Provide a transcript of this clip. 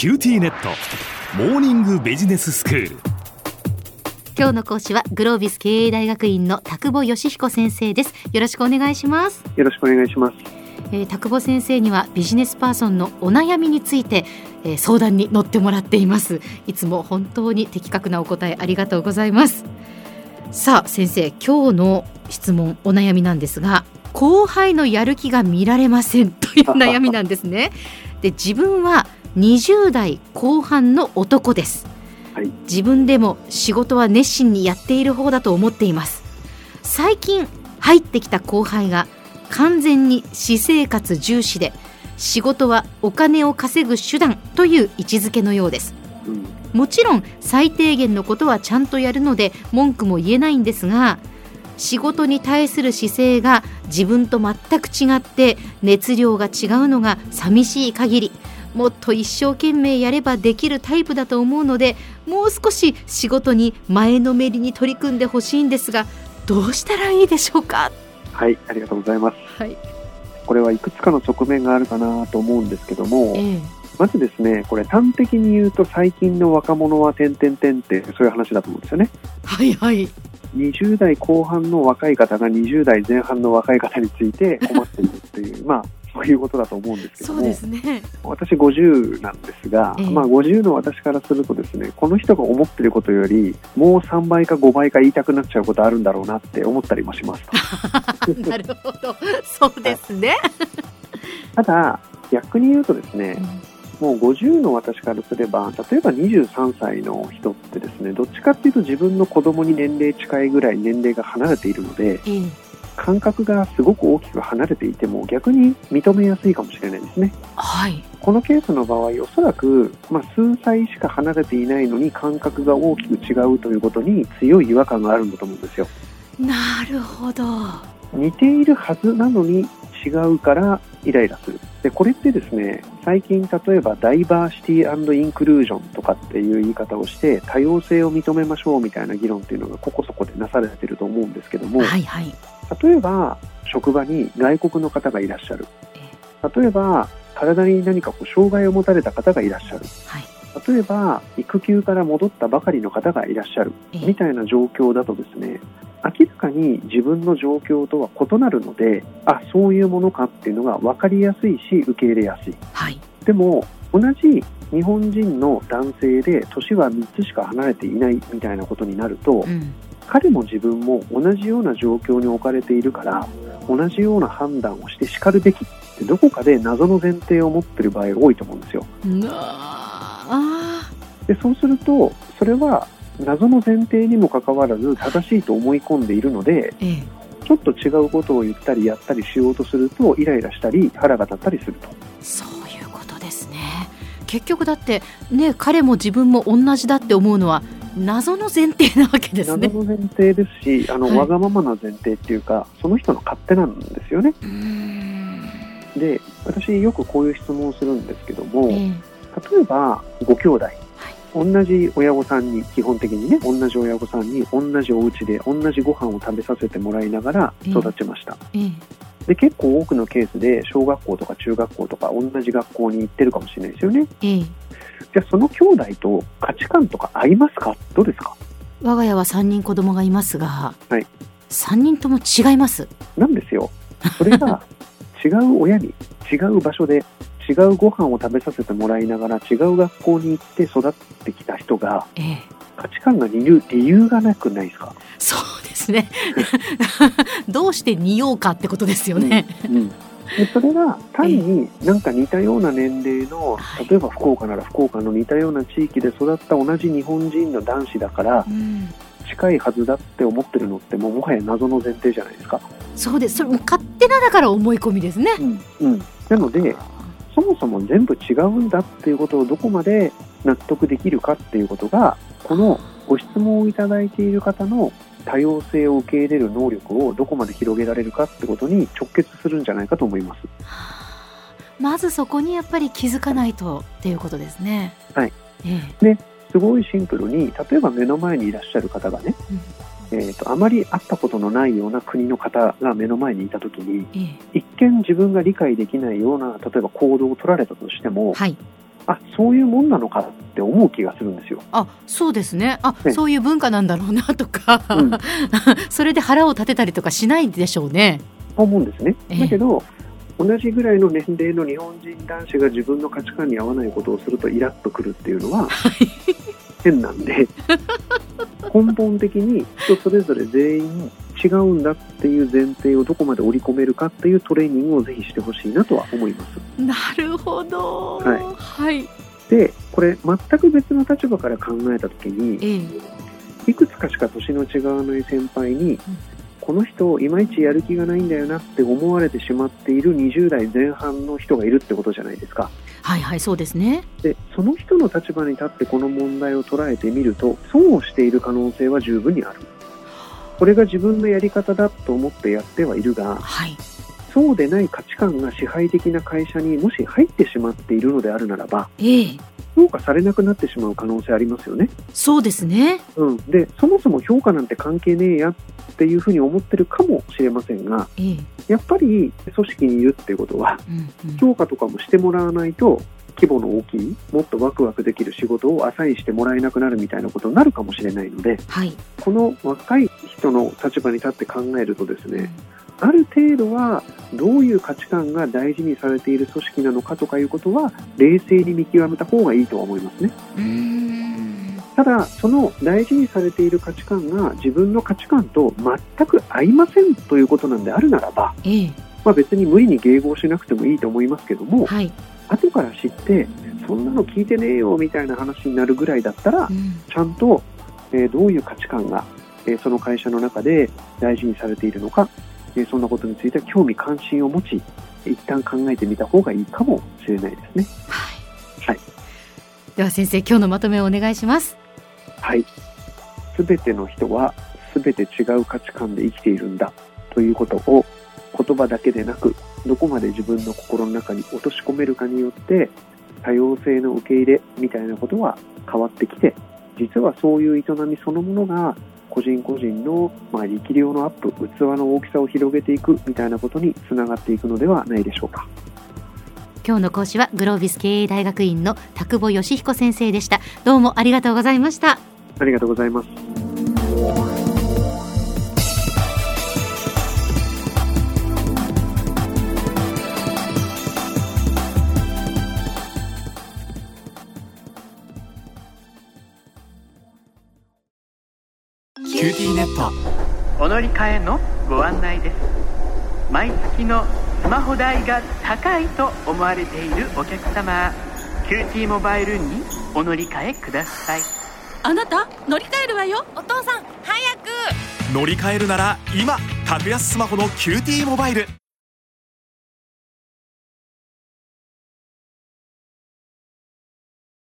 QTnet。モーニングビジネススクール。今日の講師はグロービス経営大学院の田久保義彦先生です。よろしくお願いします。よろしくお願いします。えー、田久保先生にはビジネスパーソンのお悩みについて、えー、相談に乗ってもらっています。いつも本当に的確なお答えありがとうございます。さあ先生今日の質問お悩みなんですが後輩のやる気が見られませんという 悩みなんですね。で自分は20代後半の男です、はい、自分でも仕事は熱心にやっている方だと思っています。最近入ってきた後輩が完全に私生活重視で仕事はお金を稼ぐ手段という位置づけのようです、もちろん最低限のことはちゃんとやるので文句も言えないんですが仕事に対する姿勢が自分と全く違って熱量が違うのが寂しい限りもっと一生懸命やればできるタイプだと思うのでもう少し仕事に前のめりに取り組んでほしいんですがどうしたらいいでしょうか？はいありがとうございます、はい、これはいくつかの側面があるかなと思うんですけども、ええ、まずですねこれ端的に言うと最近の若者は点々点ってそういう話だと思うんですよね。はいはい。20代後半の若い方が20代前半の若い方について困っているっていうまあそういうことだと思うんですけども、ね、私50なんですが、えー、まあ、50の私からするとですねこの人が思ってることよりもう3倍か5倍か言いたくなっちゃうことあるんだろうなって思ったりもします なるほど。そうですね。ただ逆に言うとですね、うん、もう50の私からすれば例えば23歳の人ってですねどっちかっていうと自分の子供に年齢近いぐらい年齢が離れているので、えー感覚がすごく大きく離れていても逆に認めやすいかもしれないですね。はい、このケースの場合おそらく、まあ、数歳しか離れていないのに感覚が大きく違うということに強い違和感があるんだと思うんですよ。なるほど似ているはずなのに違うからイライラする。でこれってですね最近例えばダイバーシティインクルージョンとかっていう言い方をして多様性を認めましょうみたいな議論っていうのがここそこでなされていると思うんですけども、はいはい、例えば職場に外国の方がいらっしゃる。例えば体に何かこう障害を持たれた方がいらっしゃる、はい、例えば育休から戻ったばかりの方がいらっしゃる。みたいな状況だとですね明らかに自分の状況とは異なるのであそういうものかっていうのが分かりやすいし受け入れやすい、はい、でも同じ日本人の男性で年は3つしか離れていないみたいなことになると、うん。彼も自分も同じような状況に置かれているから同じような判断をしてしかるべきってどこかで謎の前提を持っている場合が多いと思うんですよ。でそうするとそれは謎の前提にもかかわらず正しいと思い込んでいるので、ええ、ちょっと違うことを言ったりやったりしようとするとイライラしたり腹が立ったりすると。そういうことですね結局だってね彼も自分も同じだって思うのは謎の前提なわけですね。謎の前提ですし、あの、はい、わがままな前提っていうか、その人の勝手なんですよね。で、私よくこういう質問をするんですけども、えー、例えばご兄弟、はい、同じ親御さんに基本的にね、同じ親御さんに同じお家で同じご飯を食べさせてもらいながら育ちました。えーえ。ーで結構多くのケースで小学校とか中学校とか同じ学校に行ってるかもしれないですよね。えじゃあその兄弟と価値観とか合いますか？どうですか？我が家は3人子供がいますが、はい、3人とも違います。なんですよ。それが 違う親に違う場所で違うご飯を食べさせてもらいながら違う学校に行って育ってきた人が、ええ、価値観が似る理由がなくないですか？そうですね。どうして似ようかってことですよね、うん、うん。でそれが単になんか似たような年齢の、例えば福岡なら福岡の似たような地域で育った同じ日本人の男子だから、近いはずだって思ってるのってもうもはや謎の前提じゃないですか？そうです。それも勝手なだから思い込みですね。うん、うん、なのでそもそも全部違うんだっていうことをどこまで納得できるかっていうことがこのご質問をいただいている方の多様性を受け入れる能力をどこまで広げられるかってことに直結するんじゃないかと思います。まずそこにやっぱり気づかないとっていうことですね。はい。ええ、ですごいシンプルに例えば目の前にいらっしゃる方がね、うん、えーと、あまり会ったことのないような国の方が目の前にいた時に、ええ、一見自分が理解できないような例えば行動を取られたとしても、はい、あそういうもんなのかって思う気がするんですよ。あそうですね。あ、ね、そういう文化なんだろうなとか、うん、それで腹を立てたりとかしないでしょうね。思うんですね。だけど、えー、同じぐらいの年齢の日本人男子が自分の価値観に合わないことをするとイラッとくるっていうのは、変なんで 根本的に人それぞれ全員違うんだっていう前提をどこまで織り込めるかっていうトレーニングをぜひしてほしいなとは思います。なるほど。はい。はい、で、これ全く別の立場から考えたときに、ええ、いくつかしか年の違わない先輩に、うん、この人いまいちやる気がないんだよなって思われてしまっている20代前半の人がいるってことじゃないですか。はいはいそうですねでその人の立場に立ってこの問題を捉えてみると損をしている可能性は十分にある。これが自分のやり方だと思ってやってはいるが、はい、そうでない価値観が支配的な会社にもし入ってしまっているのであるならば、ええ、評価されなくなってしまう可能性ありますよね。そうですね、うん、でそもそも評価なんて関係ねえやっていうふうに思ってるかもしれませんが、ええ、やっぱり組織にいるっていうことは、評価とかもしてもらわないと規模の大きいもっとワクワクできる仕事をアサインしてもらえなくなるみたいなことになるかもしれないので、はい、この若い人の立場に立って考えるとですね、うん、ある程度はどういう価値観が大事にされている組織なのかとかいうことは冷静に見極めた方がいいとは思いますね。ただ、その大事にされている価値観が自分の価値観と全く合いませんということなんであるならば、ええ、まあ、別に無理に迎合しなくてもいいと思いますけども、はい、後から知ってそんなの聞いてねえよみたいな話になるぐらいだったら、うん、ちゃんと、えー、どういう価値観が、えー、その会社の中で大事にされているのか、えー、そんなことについては興味関心を持ち一旦考えてみた方がいいかもしれないですね。はい、はい、では先生今日のまとめをお願いします。はい。すべての人はすべて違う価値観で生きているんだということを言葉だけでなくどこまで自分の心の中に落とし込めるかによって多様性の受け入れみたいなことは変わってきて実はそういう営みそのものが個人個人の、まあ、力量のアップ器の大きさを広げていくみたいなことにつながっていくのではないでしょうか。今日の講師はグロービス経営大学院の田久保義彦先生でした。どうもありがとうございました。ありがとうございます。 QTnet。お乗り換えのご案内です。毎月のスマホ代が高いと思われているお客様 QTmobile にお乗り換えくださいあなた乗り換えるわよ。お父さん早く。乗り換えるなら今格安スマホの QTmobile